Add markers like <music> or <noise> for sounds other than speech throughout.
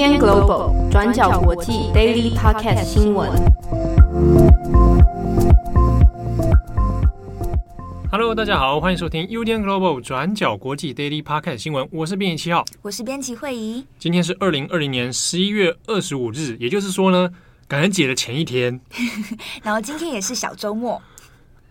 UDN Global 转角国际 Daily Podcast 新闻。Hello，大家好，欢迎收听 UDN Global 转角国际 Daily Podcast 新闻。我是编辑七号，我是编辑惠仪。今天是二零二零年十一月二十五日，也就是说呢，感恩节的前一天。<laughs> 然后今天也是小周末。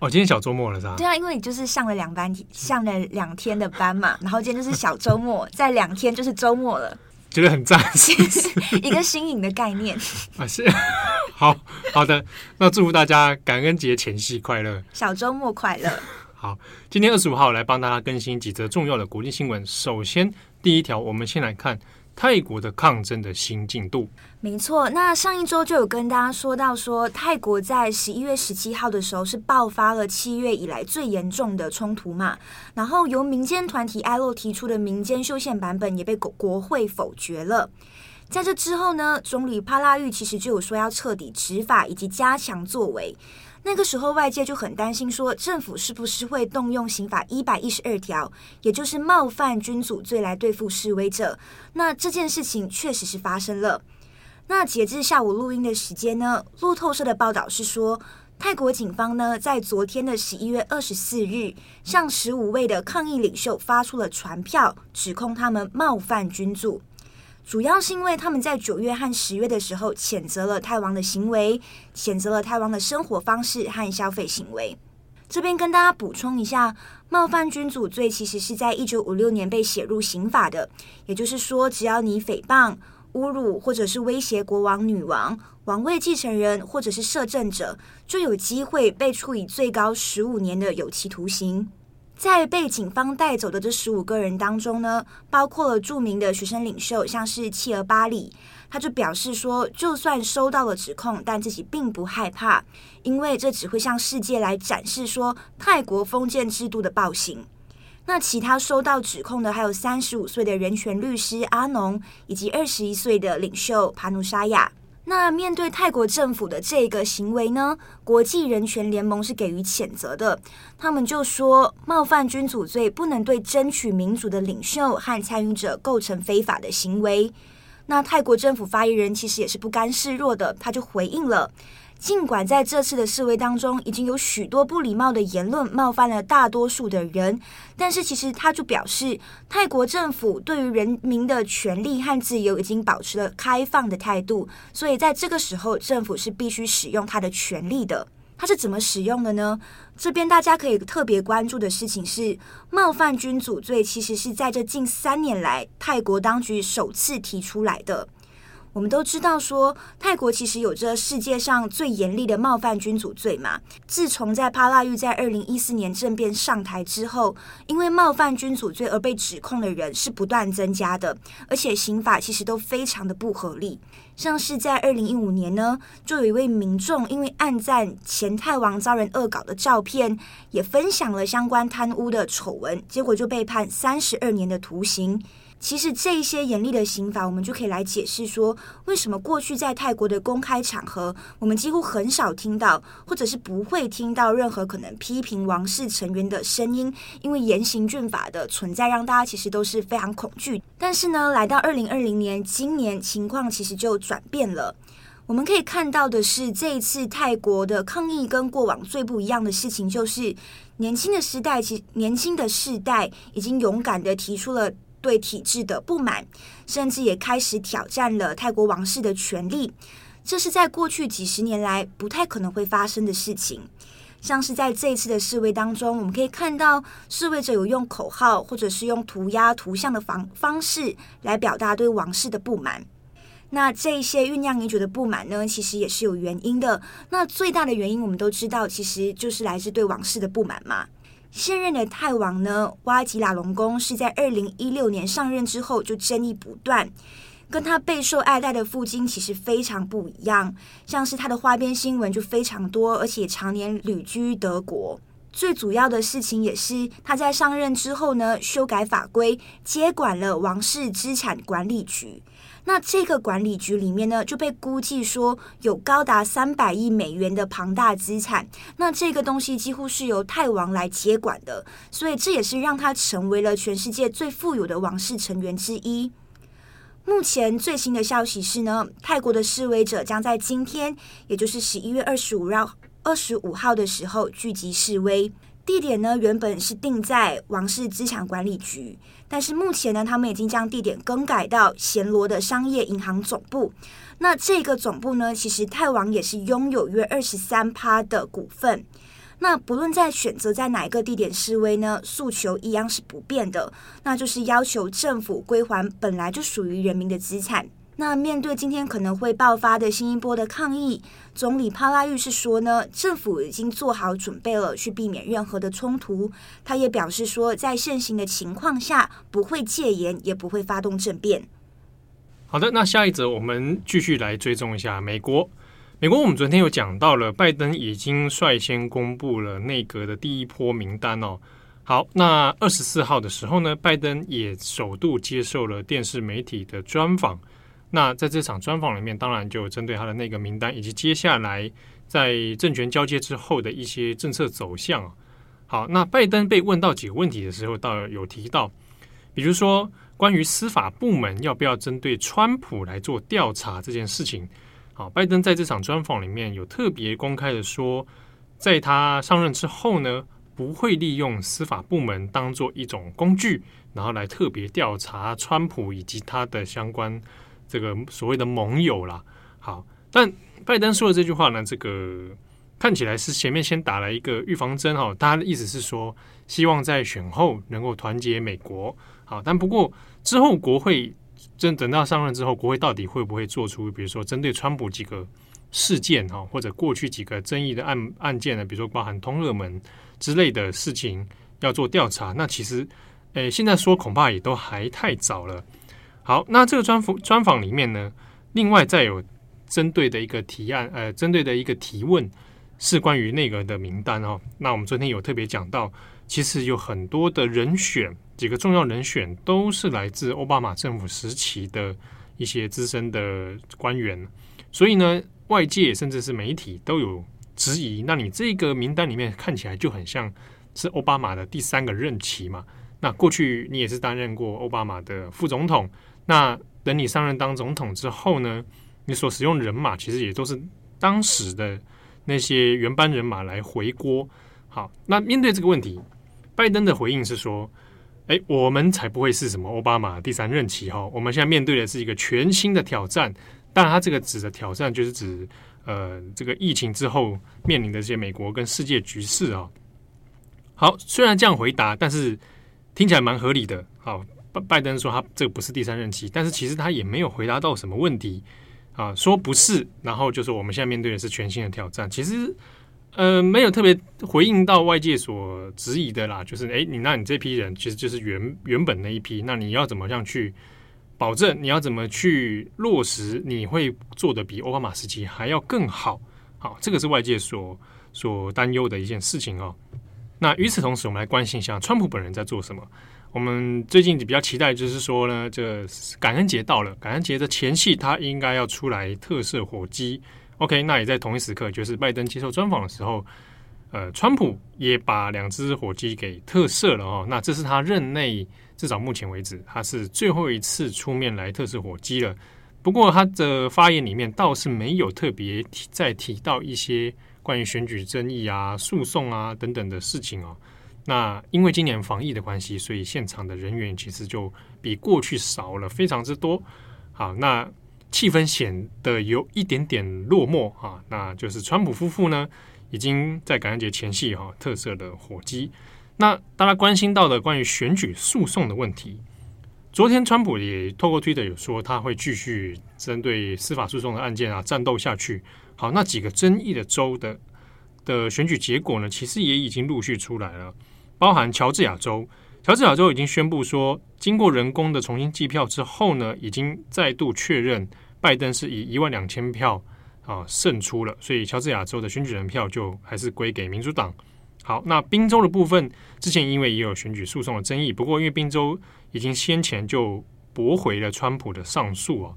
哦，今天小周末了是吧？对啊，因为你就是上了两班，上了两天的班嘛，然后今天就是小周末，再两天就是周末了，觉得很赞，是 <laughs> 一个新颖的概念 <laughs> 啊，是 <laughs> 好好的，那祝福大家感恩节前夕快乐，小周末快乐。好，今天二十五号来帮大家更新几则重要的国际新闻。首先，第一条，我们先来看。泰国的抗争的新进度，没错。那上一周就有跟大家说到说，泰国在十一月十七号的时候是爆发了七月以来最严重的冲突嘛。然后由民间团体艾洛提出的民间修宪版本也被国国会否决了。在这之后呢，总理帕拉育其实就有说要彻底执法以及加强作为。那个时候，外界就很担心，说政府是不是会动用刑法一百一十二条，也就是冒犯君主罪来对付示威者。那这件事情确实是发生了。那截至下午录音的时间呢，路透社的报道是说，泰国警方呢在昨天的十一月二十四日，向十五位的抗议领袖发出了传票，指控他们冒犯君主。主要是因为他们在九月和十月的时候谴责了泰王的行为，谴责了泰王的生活方式和消费行为。这边跟大家补充一下，冒犯君主罪其实是在一九五六年被写入刑法的，也就是说，只要你诽谤、侮辱或者是威胁国王、女王、王位继承人或者是摄政者，就有机会被处以最高十五年的有期徒刑。在被警方带走的这十五个人当中呢，包括了著名的学生领袖，像是契尔巴里，他就表示说，就算收到了指控，但自己并不害怕，因为这只会向世界来展示说泰国封建制度的暴行。那其他收到指控的还有三十五岁的人权律师阿农，以及二十一岁的领袖帕努沙亚。那面对泰国政府的这个行为呢，国际人权联盟是给予谴责的。他们就说，冒犯君主罪不能对争取民主的领袖和参与者构成非法的行为。那泰国政府发言人其实也是不甘示弱的，他就回应了。尽管在这次的示威当中，已经有许多不礼貌的言论冒犯了大多数的人，但是其实他就表示，泰国政府对于人民的权利和自由已经保持了开放的态度，所以在这个时候，政府是必须使用他的权利的。他是怎么使用的呢？这边大家可以特别关注的事情是，冒犯君主罪其实是在这近三年来泰国当局首次提出来的。我们都知道说，泰国其实有着世界上最严厉的冒犯君主罪嘛。自从在帕拉育在二零一四年政变上台之后，因为冒犯君主罪而被指控的人是不断增加的，而且刑法其实都非常的不合理。像是在二零一五年呢，就有一位民众因为按赞前泰王遭人恶搞的照片，也分享了相关贪污的丑闻，结果就被判三十二年的徒刑。其实这一些严厉的刑法，我们就可以来解释说，为什么过去在泰国的公开场合，我们几乎很少听到，或者是不会听到任何可能批评王室成员的声音，因为严刑峻法的存在，让大家其实都是非常恐惧。但是呢，来到二零二零年，今年情况其实就转变了。我们可以看到的是，这一次泰国的抗议跟过往最不一样的事情，就是年轻的时代，其年轻的世代已经勇敢地提出了。对体制的不满，甚至也开始挑战了泰国王室的权力。这是在过去几十年来不太可能会发生的事情。像是在这一次的示威当中，我们可以看到示威者有用口号或者是用涂鸦图像的方方式来表达对王室的不满。那这一些酝酿已久的不满呢，其实也是有原因的。那最大的原因我们都知道，其实就是来自对王室的不满嘛。现任的泰王呢，哇吉拉隆功是在二零一六年上任之后就争议不断，跟他备受爱戴的父亲其实非常不一样。像是他的花边新闻就非常多，而且常年旅居德国。最主要的事情也是他在上任之后呢，修改法规，接管了王室资产管理局。那这个管理局里面呢，就被估计说有高达三百亿美元的庞大资产。那这个东西几乎是由泰王来接管的，所以这也是让他成为了全世界最富有的王室成员之一。目前最新的消息是呢，泰国的示威者将在今天，也就是十一月二十五号二十五号的时候聚集示威。地点呢，原本是定在王室资产管理局，但是目前呢，他们已经将地点更改到暹罗的商业银行总部。那这个总部呢，其实泰王也是拥有约二十三趴的股份。那不论在选择在哪一个地点示威呢，诉求一样是不变的，那就是要求政府归还本来就属于人民的资产。那面对今天可能会爆发的新一波的抗议，总理帕拉育是说呢，政府已经做好准备了，去避免任何的冲突。他也表示说，在现行的情况下，不会戒严，也不会发动政变。好的，那下一则我们继续来追踪一下美国。美国我们昨天有讲到了，拜登已经率先公布了内阁的第一波名单哦。好，那二十四号的时候呢，拜登也首度接受了电视媒体的专访。那在这场专访里面，当然就针对他的那个名单，以及接下来在政权交接之后的一些政策走向。好，那拜登被问到几个问题的时候，倒有提到，比如说关于司法部门要不要针对川普来做调查这件事情。好，拜登在这场专访里面有特别公开的说，在他上任之后呢，不会利用司法部门当做一种工具，然后来特别调查川普以及他的相关。这个所谓的盟友啦，好，但拜登说的这句话呢，这个看起来是前面先打了一个预防针哈，他的意思是说，希望在选后能够团结美国，好，但不过之后国会真等到上任之后，国会到底会不会做出，比如说针对川普几个事件哈，或者过去几个争议的案案件呢，比如说包含通俄门之类的事情要做调查，那其实，诶，现在说恐怕也都还太早了。好，那这个专访专访里面呢，另外再有针对的一个提案，呃，针对的一个提问是关于内阁的名单哦。那我们昨天有特别讲到，其实有很多的人选，几个重要人选都是来自奥巴马政府时期的一些资深的官员，所以呢，外界甚至是媒体都有质疑。那你这个名单里面看起来就很像是奥巴马的第三个任期嘛？那过去你也是担任过奥巴马的副总统。那等你上任当总统之后呢，你所使用人马其实也都是当时的那些原班人马来回锅。好，那面对这个问题，拜登的回应是说：“哎，我们才不会是什么奥巴马第三任期哈，我们现在面对的是一个全新的挑战。当然，他这个指的挑战就是指呃这个疫情之后面临的这些美国跟世界局势啊。好，虽然这样回答，但是听起来蛮合理的。好。拜登说他这个不是第三任期，但是其实他也没有回答到什么问题啊，说不是，然后就说我们现在面对的是全新的挑战。其实呃没有特别回应到外界所质疑的啦，就是诶，你那你这批人其实就是原原本那一批，那你要怎么样去保证？你要怎么去落实？你会做的比奥巴马时期还要更好？好，这个是外界所所担忧的一件事情哦。那与此同时，我们来关心一下川普本人在做什么。我们最近比较期待，就是说呢，这感恩节到了，感恩节的前夕，他应该要出来特赦火鸡。OK，那也在同一时刻，就是拜登接受专访的时候，呃，川普也把两只火鸡给特赦了哦。那这是他任内至少目前为止，他是最后一次出面来特赦火鸡了。不过他的发言里面倒是没有特别提再提到一些关于选举争议啊、诉讼啊等等的事情哦。那因为今年防疫的关系，所以现场的人员其实就比过去少了非常之多。好，那气氛显得有一点点落寞啊。那就是川普夫妇呢，已经在感恩节前夕哈特赦了火鸡。那大家关心到的关于选举诉讼的问题，昨天川普也透过推特有说他会继续针对司法诉讼的案件啊战斗下去。好，那几个争议的州的的选举结果呢，其实也已经陆续出来了。包含乔治亚州，乔治亚州已经宣布说，经过人工的重新计票之后呢，已经再度确认拜登是以一万两千票啊胜出了，所以乔治亚州的选举人票就还是归给民主党。好，那宾州的部分之前因为也有选举诉讼的争议，不过因为宾州已经先前就驳回了川普的上诉啊。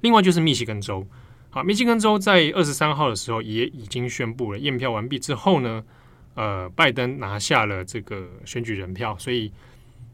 另外就是密西根州，好，密西根州在二十三号的时候也已经宣布了验票完毕之后呢。呃，拜登拿下了这个选举人票，所以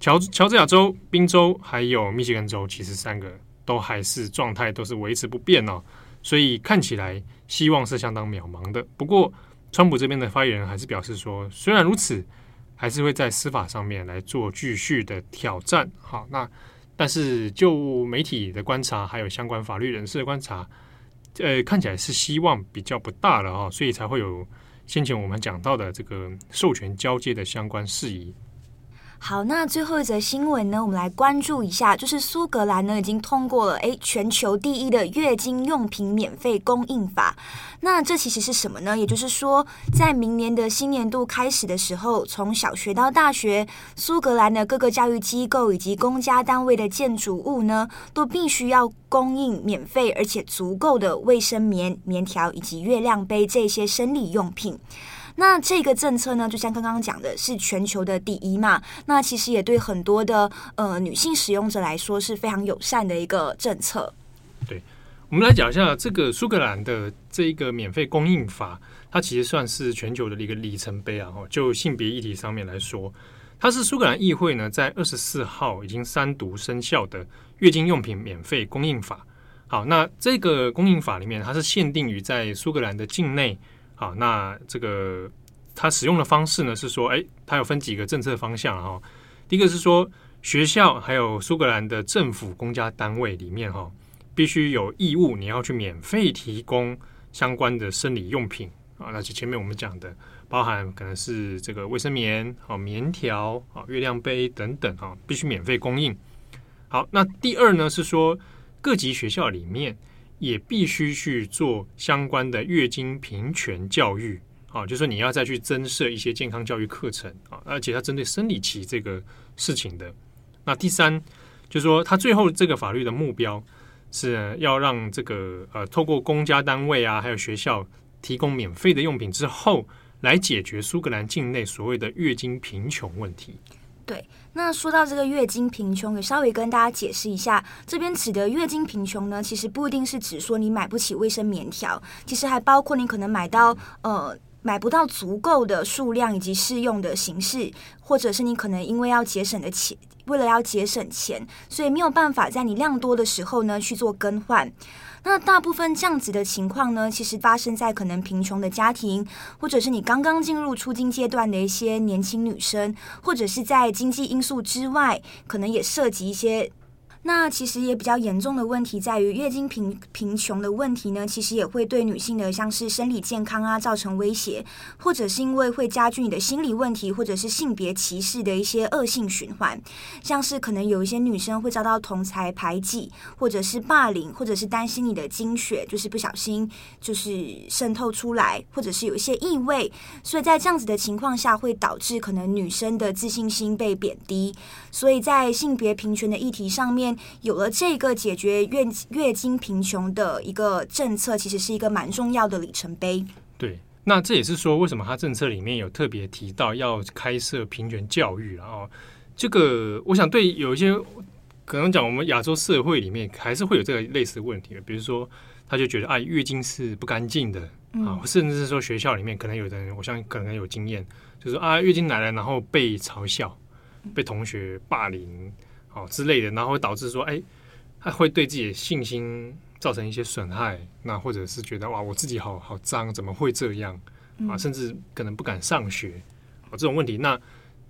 乔乔治亚州、宾州还有密歇根州，其实三个都还是状态都是维持不变哦，所以看起来希望是相当渺茫的。不过，川普这边的发言人还是表示说，虽然如此，还是会在司法上面来做继续的挑战。好，那但是就媒体的观察，还有相关法律人士的观察，呃，看起来是希望比较不大了哦，所以才会有先前我们讲到的这个授权交接的相关事宜。好，那最后一则新闻呢，我们来关注一下，就是苏格兰呢已经通过了诶全球第一的月经用品免费供应法。那这其实是什么呢？也就是说，在明年的新年度开始的时候，从小学到大学，苏格兰的各个教育机构以及公家单位的建筑物呢，都必须要供应免费而且足够的卫生棉、棉条以及月亮杯这些生理用品。那这个政策呢，就像刚刚讲的，是全球的第一嘛。那其实也对很多的呃女性使用者来说是非常友善的一个政策。对，我们来讲一下这个苏格兰的这一个免费供应法，它其实算是全球的一个里程碑啊。就性别议题上面来说，它是苏格兰议会呢在二十四号已经三读生效的月经用品免费供应法。好，那这个供应法里面，它是限定于在苏格兰的境内。好，那这个它使用的方式呢，是说，哎，它有分几个政策方向哈。第一个是说，学校还有苏格兰的政府公家单位里面哈，必须有义务你要去免费提供相关的生理用品啊。那就前面我们讲的，包含可能是这个卫生棉、啊棉条、啊月亮杯等等啊，必须免费供应。好，那第二呢是说，各级学校里面。也必须去做相关的月经平权教育啊，就是说你要再去增设一些健康教育课程啊，而且它针对生理期这个事情的。那第三，就是说它最后这个法律的目标是要让这个呃，透过公家单位啊，还有学校提供免费的用品之后，来解决苏格兰境内所谓的月经贫穷问题。对，那说到这个月经贫穷，也稍微跟大家解释一下，这边指的月经贫穷呢，其实不一定是指说你买不起卫生棉条，其实还包括你可能买到呃买不到足够的数量以及适用的形式，或者是你可能因为要节省的钱，为了要节省钱，所以没有办法在你量多的时候呢去做更换。那大部分这样子的情况呢，其实发生在可能贫穷的家庭，或者是你刚刚进入出金阶段的一些年轻女生，或者是在经济因素之外，可能也涉及一些。那其实也比较严重的问题在于月经贫贫穷的问题呢，其实也会对女性的像是生理健康啊造成威胁，或者是因为会加剧你的心理问题，或者是性别歧视的一些恶性循环，像是可能有一些女生会遭到同才排挤，或者是霸凌，或者是担心你的经血就是不小心就是渗透出来，或者是有一些异味，所以在这样子的情况下会导致可能女生的自信心被贬低，所以在性别平权的议题上面。有了这个解决月月经贫穷的一个政策，其实是一个蛮重要的里程碑。对，那这也是说，为什么他政策里面有特别提到要开设平权教育啊？哦，这个我想对有一些可能讲，我们亚洲社会里面还是会有这个类似的问题的，比如说他就觉得啊，月经是不干净的啊，甚至是说学校里面可能有的人，我相信可能有经验，就是啊，月经来了，然后被嘲笑，被同学霸凌。哦之类的，然后会导致说，哎，他会对自己的信心造成一些损害，那或者是觉得哇，我自己好好脏，怎么会这样啊？甚至可能不敢上学，啊，这种问题，那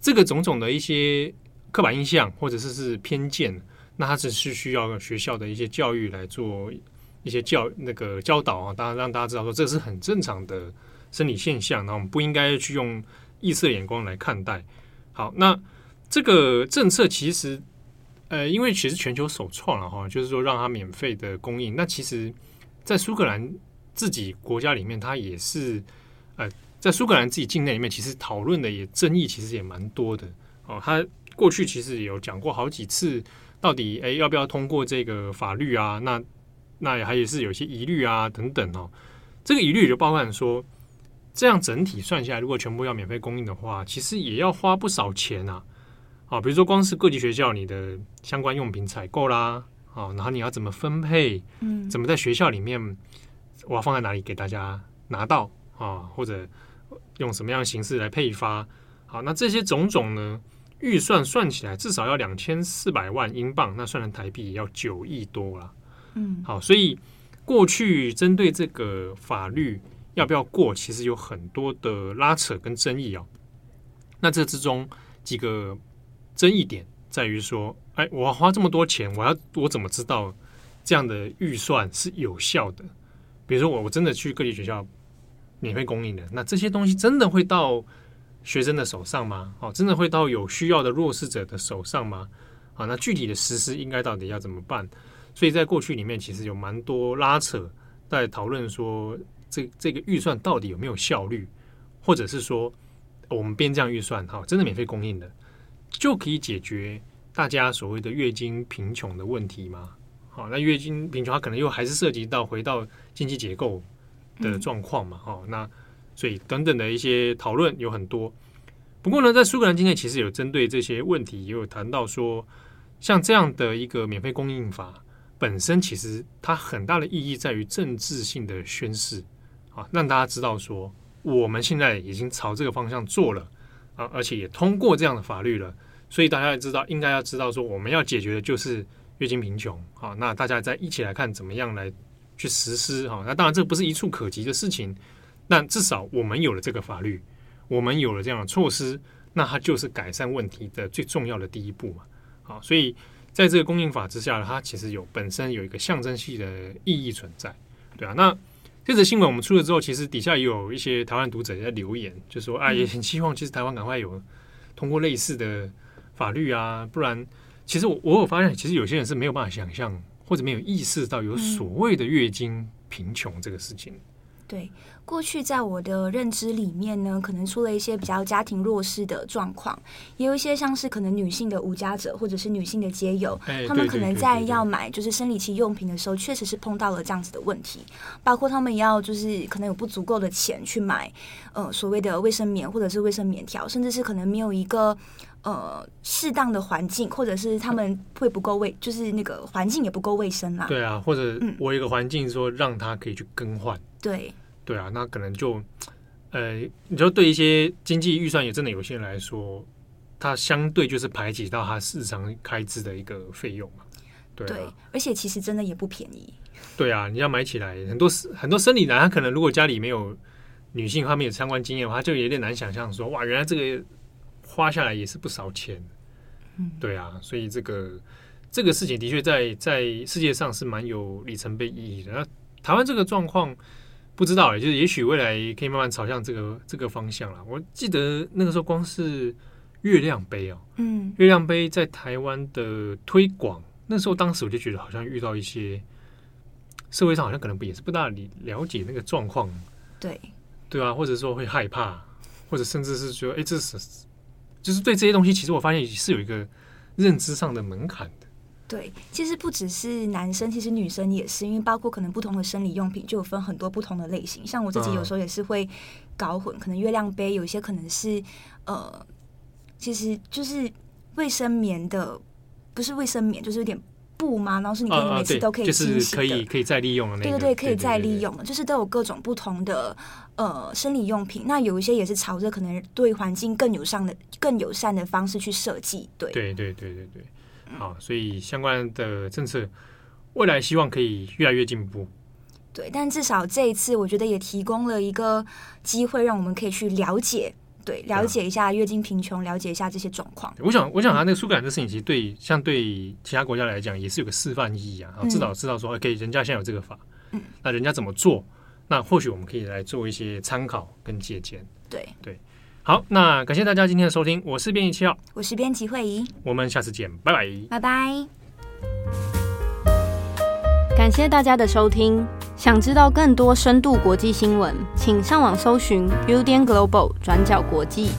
这个种种的一些刻板印象或者是是偏见，那他只是需要学校的一些教育来做一些教那个教导啊，当然让大家知道说这是很正常的生理现象，那我们不应该去用异色眼光来看待。好，那这个政策其实。呃，因为其实全球首创了哈，就是说让它免费的供应。那其实，在苏格兰自己国家里面，它也是呃，在苏格兰自己境内里面，其实讨论的也争议其实也蛮多的哦。他过去其实有讲过好几次，到底诶要不要通过这个法律啊？那那还也是有些疑虑啊等等哦。这个疑虑就包含说，这样整体算下来，如果全部要免费供应的话，其实也要花不少钱啊。啊，比如说光是各级学校你的相关用品采购啦，啊，然后你要怎么分配，嗯，怎么在学校里面，我要放在哪里给大家拿到啊，或者用什么样的形式来配发，好，那这些种种呢，预算算起来至少要两千四百万英镑，那算成台币也要九亿多啦。嗯，好，所以过去针对这个法律要不要过，其实有很多的拉扯跟争议哦。那这之中几个争议点在于说，哎，我要花这么多钱，我要我怎么知道这样的预算是有效的？比如说我我真的去各地学校免费供应的，那这些东西真的会到学生的手上吗？哦，真的会到有需要的弱势者的手上吗？啊，那具体的实施应该到底要怎么办？所以在过去里面，其实有蛮多拉扯，在讨论说这这个预算到底有没有效率，或者是说我们编这样预算，哈，真的免费供应的，就可以解决大家所谓的月经贫穷的问题吗？好，那月经贫穷它可能又还是涉及到回到经济结构的状况嘛？哈，那所以等等的一些讨论有很多。不过呢，在苏格兰境内其实有针对这些问题，也有谈到说，像这样的一个免费供应法。本身其实它很大的意义在于政治性的宣示啊，让大家知道说我们现在已经朝这个方向做了啊，而且也通过这样的法律了，所以大家也知道应该要知道说我们要解决的就是月经贫穷啊。那大家再一起来看怎么样来去实施哈。那当然这不是一触可及的事情，但至少我们有了这个法律，我们有了这样的措施，那它就是改善问题的最重要的第一步嘛。好，所以。在这个供应法之下，它其实有本身有一个象征性的意义存在，对啊。那这则新闻我们出了之后，其实底下也有一些台湾读者在留言，就说啊，也很希望其实台湾赶快有通过类似的法律啊，不然其实我我有发现，其实有些人是没有办法想象或者没有意识到有所谓的月经贫穷这个事情。对，过去在我的认知里面呢，可能出了一些比较家庭弱势的状况，也有一些像是可能女性的无家者，或者是女性的街友，他们可能在要买就是生理期用品的时候，确实是碰到了这样子的问题，包括他们要就是可能有不足够的钱去买呃所谓的卫生棉或者是卫生棉条，甚至是可能没有一个呃适当的环境，或者是他们会不够卫，就是那个环境也不够卫生啦。对啊，或者我有一个环境说让他可以去更换。对对啊，那可能就，呃，你就对一些经济预算也真的有些人来说，它相对就是排挤到他日常开支的一个费用嘛。对，啊、对，而且其实真的也不便宜。对啊，你要买起来很多很多生理男，他可能如果家里没有女性方面有相关经验的话，就有点难想象说，哇，原来这个花下来也是不少钱。嗯，对啊，所以这个这个事情的确在在世界上是蛮有里程碑意义的。那台湾这个状况。不知道，就是也许未来可以慢慢朝向这个这个方向了。我记得那个时候，光是月亮杯哦，嗯，月亮杯在台湾的推广，那时候当时我就觉得好像遇到一些社会上好像可能也是不大理了解那个状况，对对啊，或者说会害怕，或者甚至是说，哎，这是就是对这些东西，其实我发现是有一个认知上的门槛的。对，其实不只是男生，其实女生也是，因为包括可能不同的生理用品就有分很多不同的类型。像我自己有时候也是会搞混，可能月亮杯有一些可能是呃，其实就是卫生棉的，不是卫生棉，就是有点布嘛，然后是你可以每次都可以清洗的，就是可以可以再利用的那个。对对对，可以再利用的，就是都有各种不同的呃生理用品。那有一些也是朝着可能对环境更友善的、更友善的方式去设计。对对对对对对。好，所以相关的政策未来希望可以越来越进步。对，但至少这一次，我觉得也提供了一个机会，让我们可以去了解，对，了解一下月经贫穷，了解一下这些状况。我想，我想，他那个苏格兰的事情，其实对像对其他国家来讲，也是有个示范意义啊。然后至少知道说，OK，人家现在有这个法，嗯，那人家怎么做？那或许我们可以来做一些参考跟借鉴。对对。好，那感谢大家今天的收听，我是编辑七号，我是编辑惠仪，我们下次见，拜拜，拜拜。感谢大家的收听，想知道更多深度国际新闻，请上网搜寻 Udan Global 转角国际。